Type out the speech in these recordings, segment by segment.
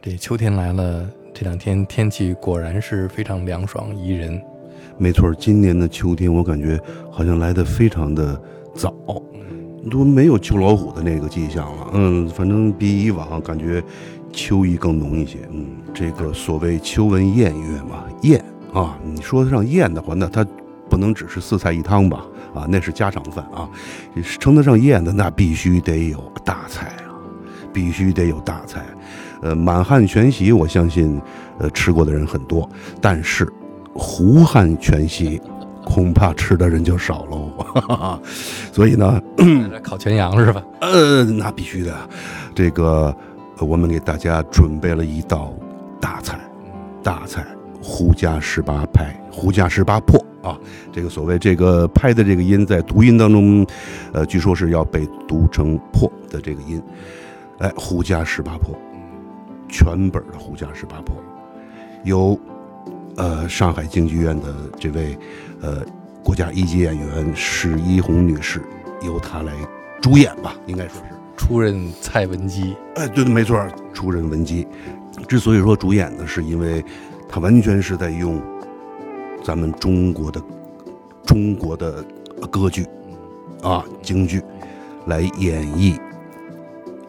这秋天来了，这两天天气果然是非常凉爽宜人。没错，今年的秋天我感觉好像来的非常的早，都没有秋老虎的那个迹象了。嗯，反正比以往感觉秋意更浓一些。嗯，这个所谓秋闻宴乐嘛，宴啊，你说得上宴的话，那它不能只是四菜一汤吧？啊，那是家常饭啊。称得上宴的，那必须得有大菜啊，必须得有大菜。呃，满汉全席，我相信，呃，吃过的人很多，但是胡汉全席，恐怕吃的人就少喽。所以呢，烤全羊是吧？呃，那必须的。这个，我们给大家准备了一道大菜，大菜胡家十八拍，胡家十八破啊。这个所谓这个拍的这个音，在读音当中，呃，据说是要被读成破的这个音。哎，胡家十八坡。全本的《胡家十八坡》，由呃上海京剧院的这位呃国家一级演员史一红女士，由她来主演吧，应该说是出任蔡文姬。哎，对对，没错，出任文姬。之所以说主演呢，是因为她完全是在用咱们中国的中国的歌剧啊京剧来演绎。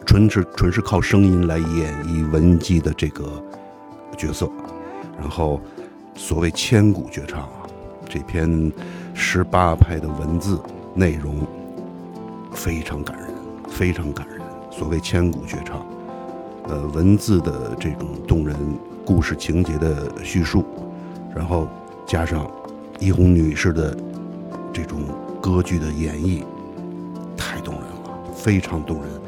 纯是纯是靠声音来演绎文姬的这个角色，然后所谓千古绝唱啊，这篇十八拍的文字内容非常感人，非常感人。所谓千古绝唱，呃，文字的这种动人，故事情节的叙述，然后加上一红女士的这种歌剧的演绎，太动人了，非常动人。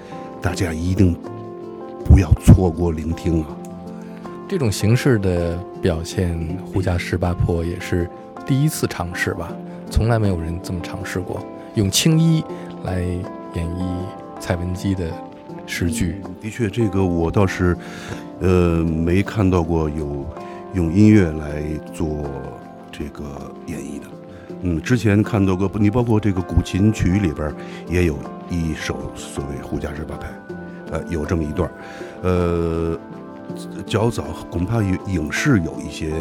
大家一定不要错过聆听啊！这种形式的表现，胡家十八坡也是第一次尝试吧？从来没有人这么尝试过，用青衣来演绎蔡文姬的诗句。的确，这个我倒是呃没看到过有用音乐来做这个演绎的。嗯，之前看到过，你包括这个古琴曲里边也有。一首所谓《胡家十八拍》，呃，有这么一段呃，较早恐怕影影视有一些，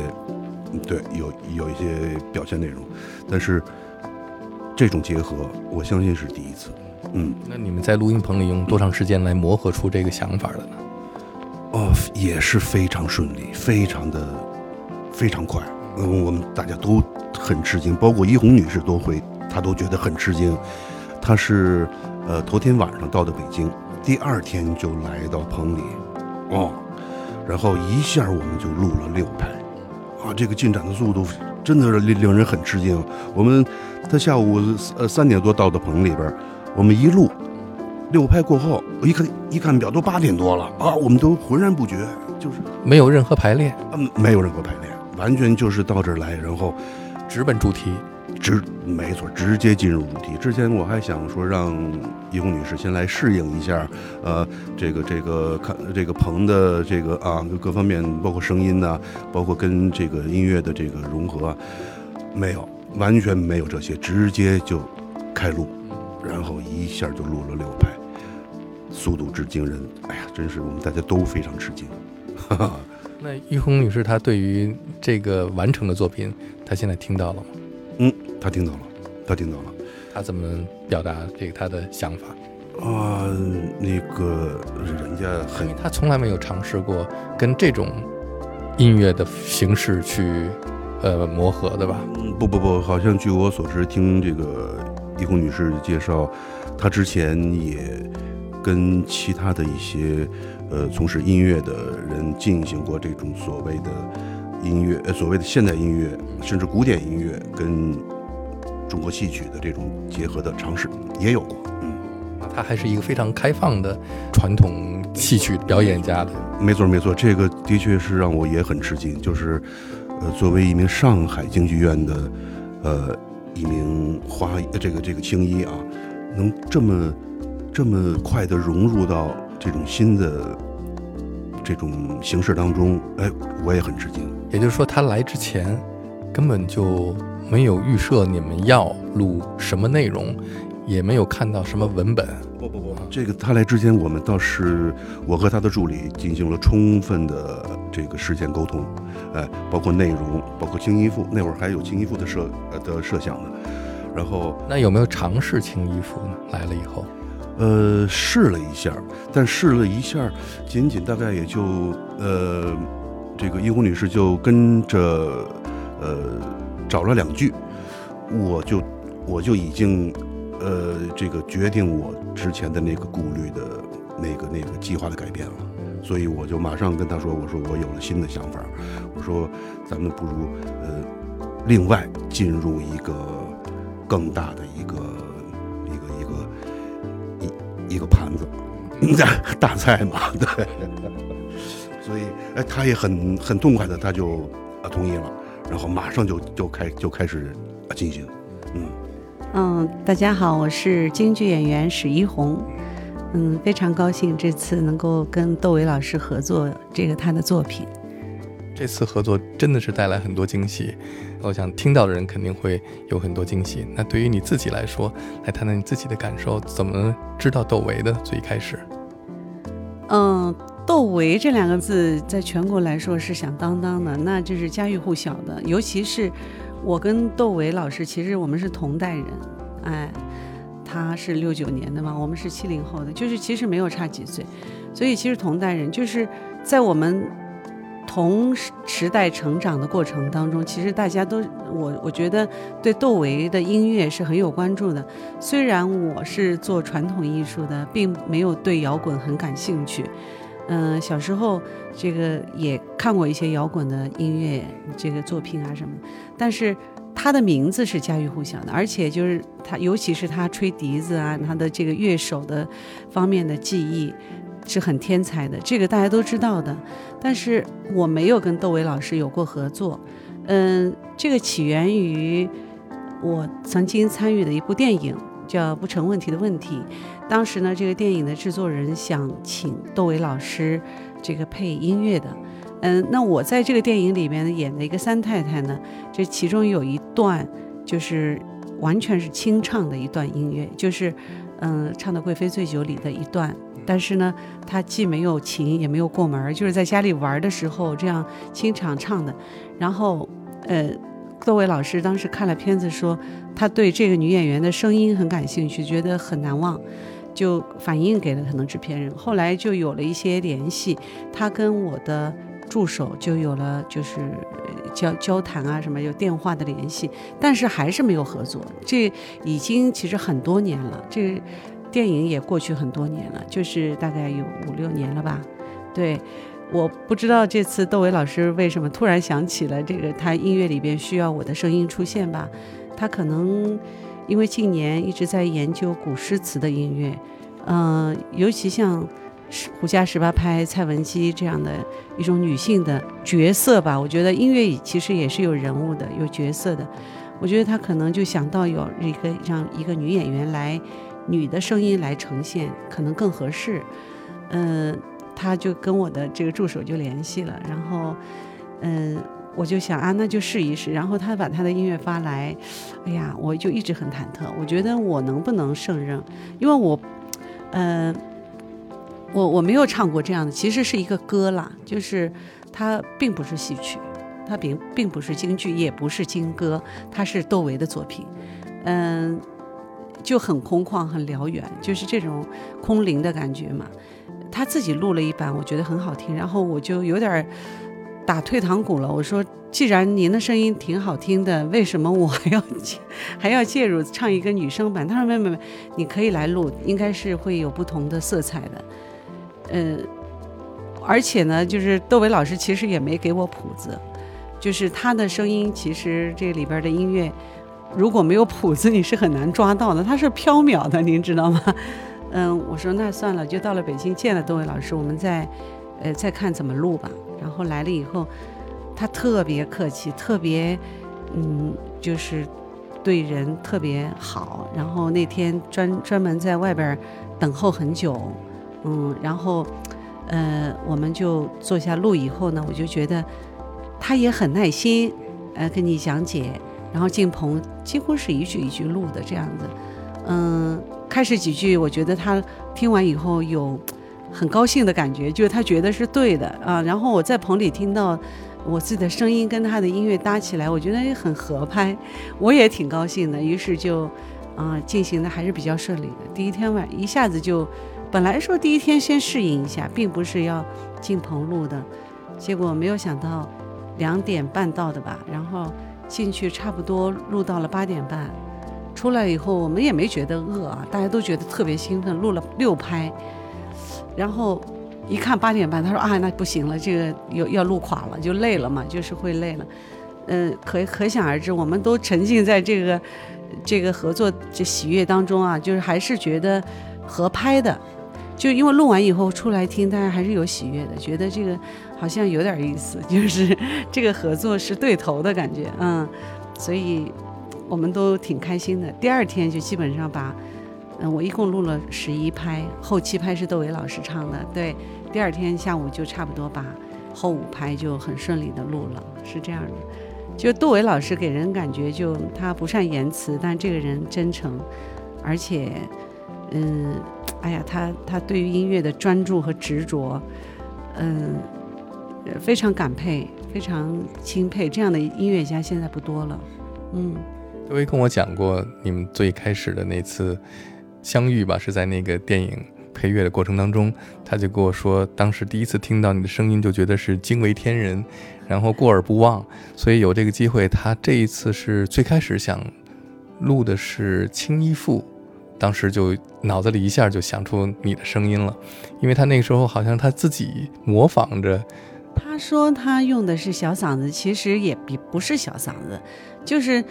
对，有有一些表现内容，但是这种结合，我相信是第一次。嗯，那你们在录音棚里用多长时间来磨合出这个想法的呢？哦，也是非常顺利，非常的非常快。嗯，我们大家都很吃惊，包括一红女士都会，她都觉得很吃惊。她是。呃，头天晚上到的北京，第二天就来到棚里，哦，然后一下我们就录了六拍，啊，这个进展的速度真的是令令人很吃惊。我们他下午呃三点多到的棚里边，我们一录六拍过后，我一看一看表都八点多了啊，我们都浑然不觉，就是没有任何排练，嗯，没有任何排练，完全就是到这儿来，然后直奔主题。直没错，直接进入主题。之前我还想说让一红女士先来适应一下，呃，这个这个看这个棚的这个啊各方面，包括声音呐，包括跟这个音乐的这个融合，没有，完全没有这些，直接就开录，然后一下就录了六拍，速度之惊人，哎呀，真是我们大家都非常吃惊。哈 哈那一红女士她对于这个完成的作品，她现在听到了吗？嗯，他听到了，他听到了，他怎么表达这个他的想法？啊，那个人家很，他从来没有尝试过跟这种音乐的形式去呃磨合，的吧？嗯，不不不，好像据我所知，听这个一红女士介绍，她之前也跟其他的一些呃从事音乐的人进行过这种所谓的。音乐，呃，所谓的现代音乐，甚至古典音乐跟中国戏曲的这种结合的尝试也有过。嗯，他还是一个非常开放的传统戏曲表演家的。没错，没错，这个的确是让我也很吃惊。就是，呃，作为一名上海京剧院的，呃，一名花，这个这个青衣啊，能这么这么快的融入到这种新的。这种形式当中，哎，我也很吃惊。也就是说，他来之前根本就没有预设你们要录什么内容，也没有看到什么文本。不不不，这个他来之前，我们倒是我和他的助理进行了充分的这个事先沟通，哎，包括内容，包括清衣服，那会儿还有清衣服的设呃的设想呢。然后那有没有尝试清衣服呢？来了以后，呃，试了一下，但试了一下，仅仅大概也就呃，这个一红女士就跟着呃找了两句，我就我就已经呃这个决定我之前的那个顾虑的那个那个计划的改变了，所以我就马上跟她说，我说我有了新的想法，我说咱们不如呃另外进入一个更大的一个一个一个一一个盘子 大菜嘛，对，所以哎他也很很痛快的他就啊同意了，然后马上就就开就开始啊进行，嗯。嗯，大家好，我是京剧演员史一红。嗯，非常高兴这次能够跟窦唯老师合作这个他的作品。这次合作真的是带来很多惊喜，我想听到的人肯定会有很多惊喜。那对于你自己来说，来谈谈你自己的感受，怎么知道窦唯的？最开始，嗯，窦唯这两个字在全国来说是响当当的，那就是家喻户晓的。尤其是我跟窦唯老师，其实我们是同代人，哎，他是六九年的嘛，我们是七零后的，就是其实没有差几岁，所以其实同代人，就是在我们同时代成长的过程当中，其实大家都我我觉得对窦唯的音乐是很有关注的。虽然我是做传统艺术的，并没有对摇滚很感兴趣。嗯、小时候这个也看过一些摇滚的音乐这个作品啊什么，但是他的名字是家喻户晓的，而且就是他，尤其是他吹笛子啊，他的这个乐手的方面的技艺是很天才的，这个大家都知道的。但是我没有跟窦唯老师有过合作，嗯，这个起源于我曾经参与的一部电影，叫《不成问题的问题》。当时呢，这个电影的制作人想请窦唯老师这个配音乐的，嗯，那我在这个电影里面演的一个三太太呢，这其中有一段就是完全是清唱的一段音乐，就是嗯唱的《贵妃醉酒》里的一段。但是呢，她既没有琴，也没有过门儿，就是在家里玩的时候这样清唱唱的。然后，呃，窦唯老师当时看了片子说，他对这个女演员的声音很感兴趣，觉得很难忘，就反映给了可能制片人。后来就有了一些联系，他跟我的助手就有了就是交交谈啊什么，有电话的联系，但是还是没有合作。这已经其实很多年了，这电影也过去很多年了，就是大概有五六年了吧。对，我不知道这次窦唯老师为什么突然想起了这个，他音乐里边需要我的声音出现吧？他可能因为近年一直在研究古诗词的音乐，嗯、尤其像十胡家十八拍、蔡文姬这样的一种女性的角色吧，我觉得音乐其实也是有人物的、有角色的。我觉得他可能就想到有一个让一个女演员来，女的声音来呈现，可能更合适。嗯、他就跟我的这个助手就联系了，然后，嗯、我就想啊，那就试一试。然后他把他的音乐发来，哎呀，我就一直很忐忑，我觉得我能不能胜任？因为我，呃，我我没有唱过这样的，其实是一个歌啦，就是它并不是戏曲，它并并不是京剧，也不是京歌，它是窦唯的作品，嗯、就很空旷、很辽远，就是这种空灵的感觉嘛。他自己录了一版，我觉得很好听，然后我就有点打退堂鼓了。我说，既然您的声音挺好听的，为什么我还要 还要介入唱一个女生版？他说没没没，你可以来录，应该是会有不同的色彩的。嗯，而且呢，就是窦唯老师其实也没给我谱子，就是他的声音，其实这里边的音乐如果没有谱子，你是很难抓到的，它是飘渺的，您知道吗？嗯，我说那算了，就到了北京见了多位老师，我们再，呃，再看怎么录吧。然后来了以后，他特别客气，特别，嗯，就是对人特别好。然后那天专专门在外边等候很久，嗯，然后，呃，我们就坐下录以后呢，我就觉得他也很耐心，呃，跟你讲解，然后进棚几乎是一句一句录的这样子，嗯。开始几句，我觉得他听完以后有很高兴的感觉，就是他觉得是对的啊。然后我在棚里听到我自己的声音跟他的音乐搭起来，我觉得也很合拍，我也挺高兴的。于是就啊进行的还是比较顺利的。第一天晚一下子就，本来说第一天先适应一下，并不是要进棚录的，结果没有想到两点半到的吧，然后进去差不多录到了八点半。出来以后，我们也没觉得饿啊，大家都觉得特别兴奋，录了六拍，然后一看八点半，他说啊，那不行了，这个要要录垮了，就累了嘛，就是会累了。嗯，可可想而知，我们都沉浸在这个这个合作这喜悦当中啊，就是还是觉得合拍的，就因为录完以后出来听，大家还是有喜悦的，觉得这个好像有点意思，就是这个合作是对头的感觉，嗯，所以。我们都挺开心的。第二天就基本上把，嗯，我一共录了十一拍，后七拍是窦唯老师唱的。对，第二天下午就差不多把后五拍就很顺利的录了，是这样的。就窦唯老师给人感觉就他不善言辞，但这个人真诚，而且，嗯，哎呀，他他对于音乐的专注和执着，嗯，非常感佩，非常钦佩。这样的音乐家现在不多了，嗯。各位跟我讲过，你们最开始的那次相遇吧，是在那个电影配乐的过程当中，他就跟我说，当时第一次听到你的声音就觉得是惊为天人，然后过耳不忘，所以有这个机会，他这一次是最开始想录的是《青衣赋》，当时就脑子里一下就想出你的声音了，因为他那个时候好像他自己模仿着，他说他用的是小嗓子，其实也比不是小嗓子，就是。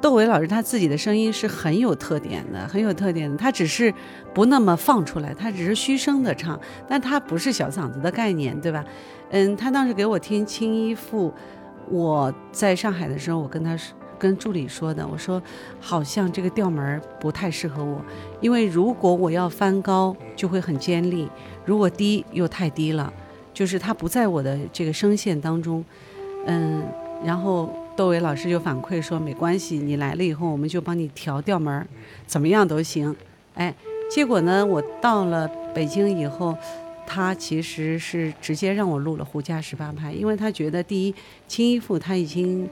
窦唯老师他自己的声音是很有特点的，很有特点的。他只是不那么放出来，他只是虚声的唱，但他不是小嗓子的概念，对吧？嗯，他当时给我听《青衣赋》，我在上海的时候，我跟他说跟助理说的，我说好像这个调门不太适合我，因为如果我要翻高就会很尖利，如果低又太低了，就是它不在我的这个声线当中。嗯，然后。窦唯老师就反馈说：“没关系，你来了以后，我们就帮你调调门儿，怎么样都行。”哎，结果呢，我到了北京以后，他其实是直接让我录了胡家十八拍，因为他觉得第一，《青衣赋》他已经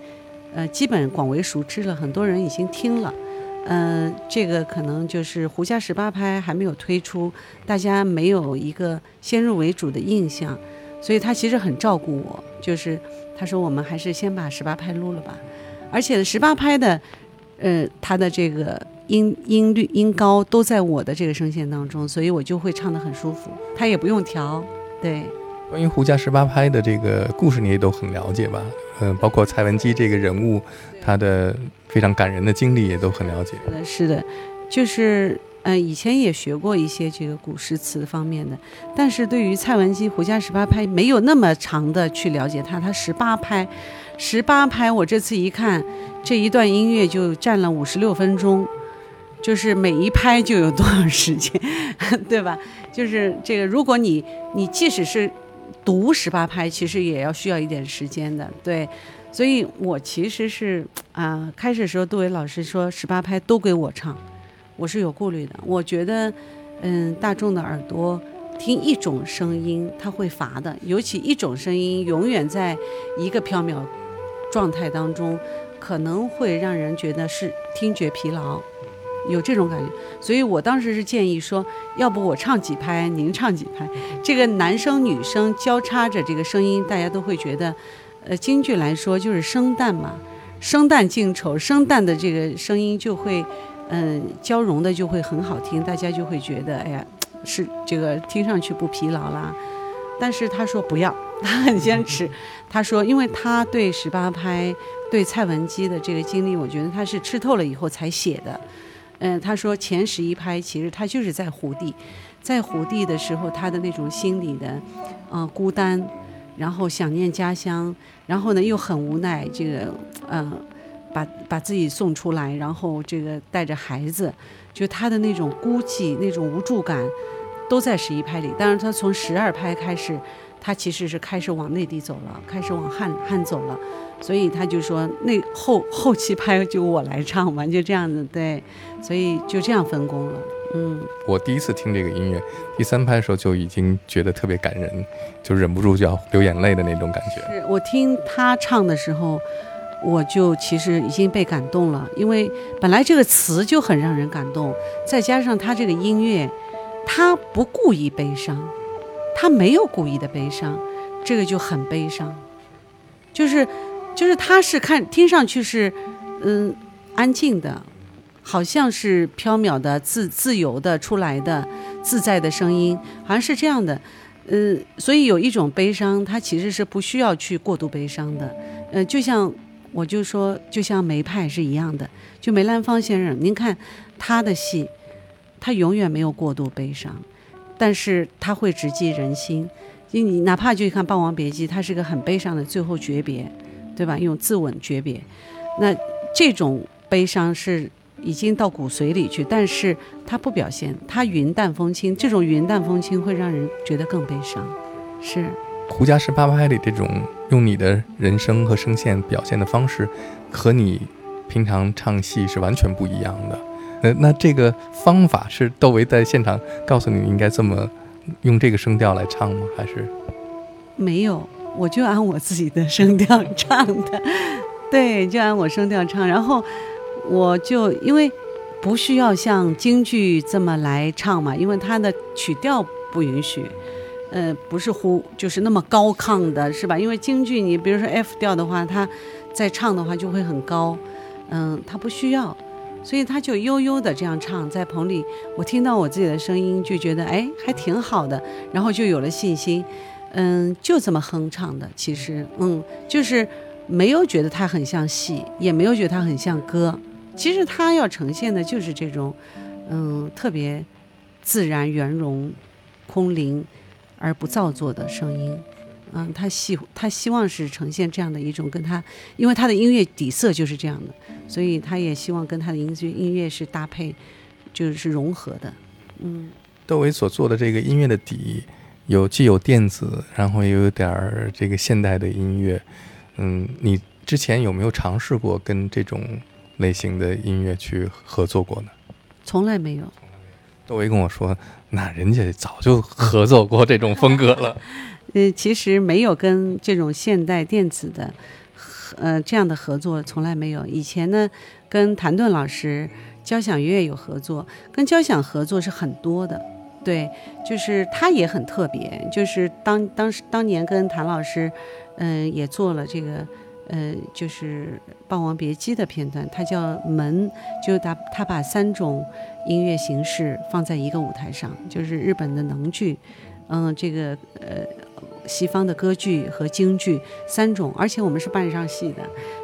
呃基本广为熟知了，很多人已经听了，嗯，这个可能就是胡家十八拍还没有推出，大家没有一个先入为主的印象，所以他其实很照顾我，就是。他说：“我们还是先把十八拍录了吧，而且十八拍的，呃，他的这个音音律音高都在我的这个声线当中，所以我就会唱得很舒服。他也不用调。对，关于胡家十八拍的这个故事，你也都很了解吧？嗯，包括蔡文姬这个人物，他的非常感人的经历也都很了解。是的，是的，就是。”嗯，以前也学过一些这个古诗词方面的，但是对于蔡文姬胡笳十八拍没有那么长的去了解他。他十八拍，十八拍，我这次一看，这一段音乐就占了五十六分钟，就是每一拍就有多少时间，对吧？就是这个，如果你你即使是读十八拍，其实也要需要一点时间的，对。所以我其实是啊，开始时候杜伟老师说十八拍都给我唱。我是有顾虑的，我觉得，嗯，大众的耳朵听一种声音，他会乏的，尤其一种声音永远在一个飘渺状态当中，可能会让人觉得是听觉疲劳，有这种感觉。所以我当时是建议说，要不我唱几拍，您唱几拍，这个男生女生交叉着这个声音，大家都会觉得，呃，京剧来说就是生旦嘛，生旦净丑，生旦的这个声音就会。嗯，交融的就会很好听，大家就会觉得，哎呀，是这个听上去不疲劳啦。但是他说不要，他 很坚持。他说，因为他对十八拍、对蔡文姬的这个经历，我觉得他是吃透了以后才写的。嗯，他说前十一拍其实他就是在胡地，在胡地的时候，他的那种心理的，嗯，孤单，然后想念家乡，然后呢又很无奈，这个，嗯。把把自己送出来，然后这个带着孩子，就他的那种孤寂、那种无助感，都在十一拍里。但是他从十二拍开始，他其实是开始往内地走了，开始往汉汉走了。所以他就说，那后后期拍就我来唱嘛，就这样子对。所以就这样分工了。嗯，我第一次听这个音乐，第三拍的时候就已经觉得特别感人，就忍不住就要流眼泪的那种感觉。是我听他唱的时候，我就其实已经被感动了，因为本来这个词就很让人感动，再加上他这个音乐，他不故意悲伤，他没有故意的悲伤，这个就很悲伤，就是就是他是看听上去是嗯安静的。好像是飘渺的、自自由的出来的、自在的声音，好像是这样的。嗯，所以有一种悲伤，它其实是不需要去过度悲伤的。呃，就像我就说，就像梅派是一样的。就梅兰芳先生，您看他的戏，他永远没有过度悲伤，但是他会直击人心。就你哪怕就看《霸王别姬》，他是个很悲伤的最后诀别，对吧？用自刎诀别，那这种悲伤是。已经到骨髓里去，但是他不表现，他云淡风轻。这种云淡风轻会让人觉得更悲伤。是《胡家十八拍》里这种用你的人声和声线表现的方式，和你平常唱戏是完全不一样的。呃，那这个方法是窦唯在现场告诉你应该这么用这个声调来唱吗？还是没有？我就按我自己的声调唱的，对，就按我声调唱，然后。我就因为不需要像京剧这么来唱嘛，因为它的曲调不允许，呃，不是呼就是那么高亢的，是吧？因为京剧你比如说 F 调的话，它在唱的话就会很高，嗯，它不需要，所以他就悠悠的这样唱，在棚里我听到我自己的声音就觉得哎还挺好的，然后就有了信心，嗯，就这么哼唱的，其实嗯就是没有觉得它很像戏，也没有觉得它很像歌。其实它要呈现的就是这种，嗯，特别自然圆融、空灵而不造作的声音，嗯，他希他希望是呈现这样的一种跟他，因为他的音乐底色就是这样的，所以他也希望跟他的音乐音乐是搭配，就是融合的，嗯。窦唯所做的这个音乐的底，有既有电子，然后也有点儿这个现代的音乐，嗯，你之前有没有尝试过跟这种？类型的音乐去合作过呢？从来没有。窦唯跟我说，那人家早就合作过这种风格了。呃，其实没有跟这种现代电子的，呃，这样的合作从来没有。以前呢，跟谭盾老师交响乐有合作，跟交响合作是很多的。对，就是他也很特别，就是当当时当年跟谭老师，嗯，也做了这个。呃，就是《霸王别姬》的片段，它叫门，就他他把三种音乐形式放在一个舞台上，就是日本的能剧，嗯，这个呃西方的歌剧和京剧三种，而且我们是扮上戏的，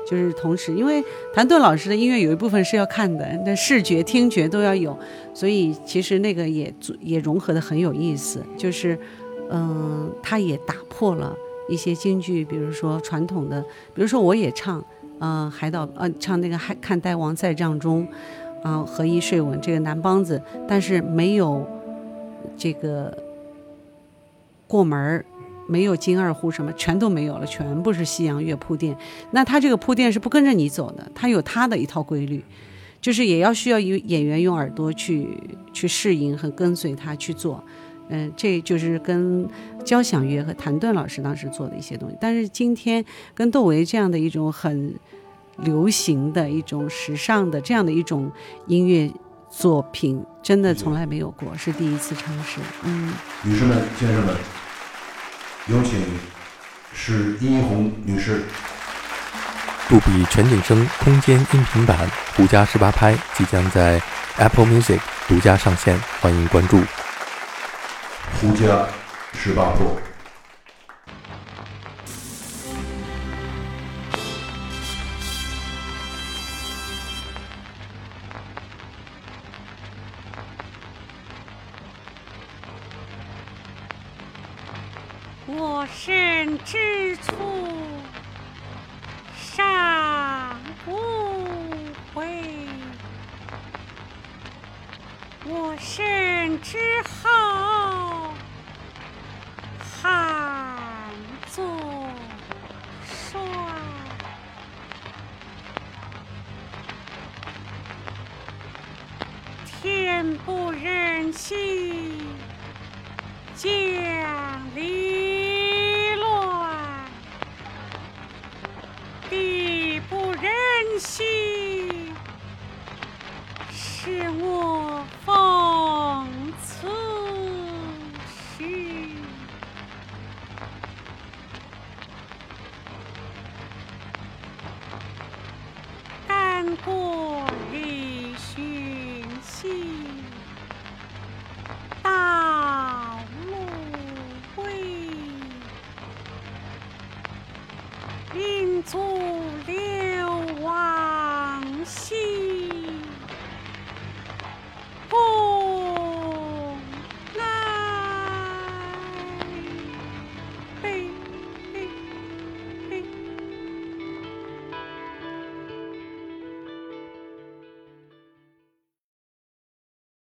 就是同时，因为谭盾老师的音乐有一部分是要看的，那视觉、听觉都要有，所以其实那个也也融合的很有意思，就是嗯，他也打破了。一些京剧，比如说传统的，比如说我也唱，呃，海岛，呃，唱那个海看呆王在帐中，啊，合衣睡稳这个南梆子，但是没有这个过门儿，没有金二胡什么，全都没有了，全部是西洋乐铺垫。那他这个铺垫是不跟着你走的，他有他的一套规律，就是也要需要有演员用耳朵去去适应和跟随他去做。嗯，这就是跟交响乐和谭盾老师当时做的一些东西，但是今天跟窦唯这样的一种很流行的一种时尚的这样的一种音乐作品，真的从来没有过，是第一次尝试。嗯，女士们、先生们，有请是殷红女士。杜比全景声空间音频版《胡家十八拍》即将在 Apple Music 独家上线，欢迎关注。胡家十八破。我身之处，山无悔；我身之后。忍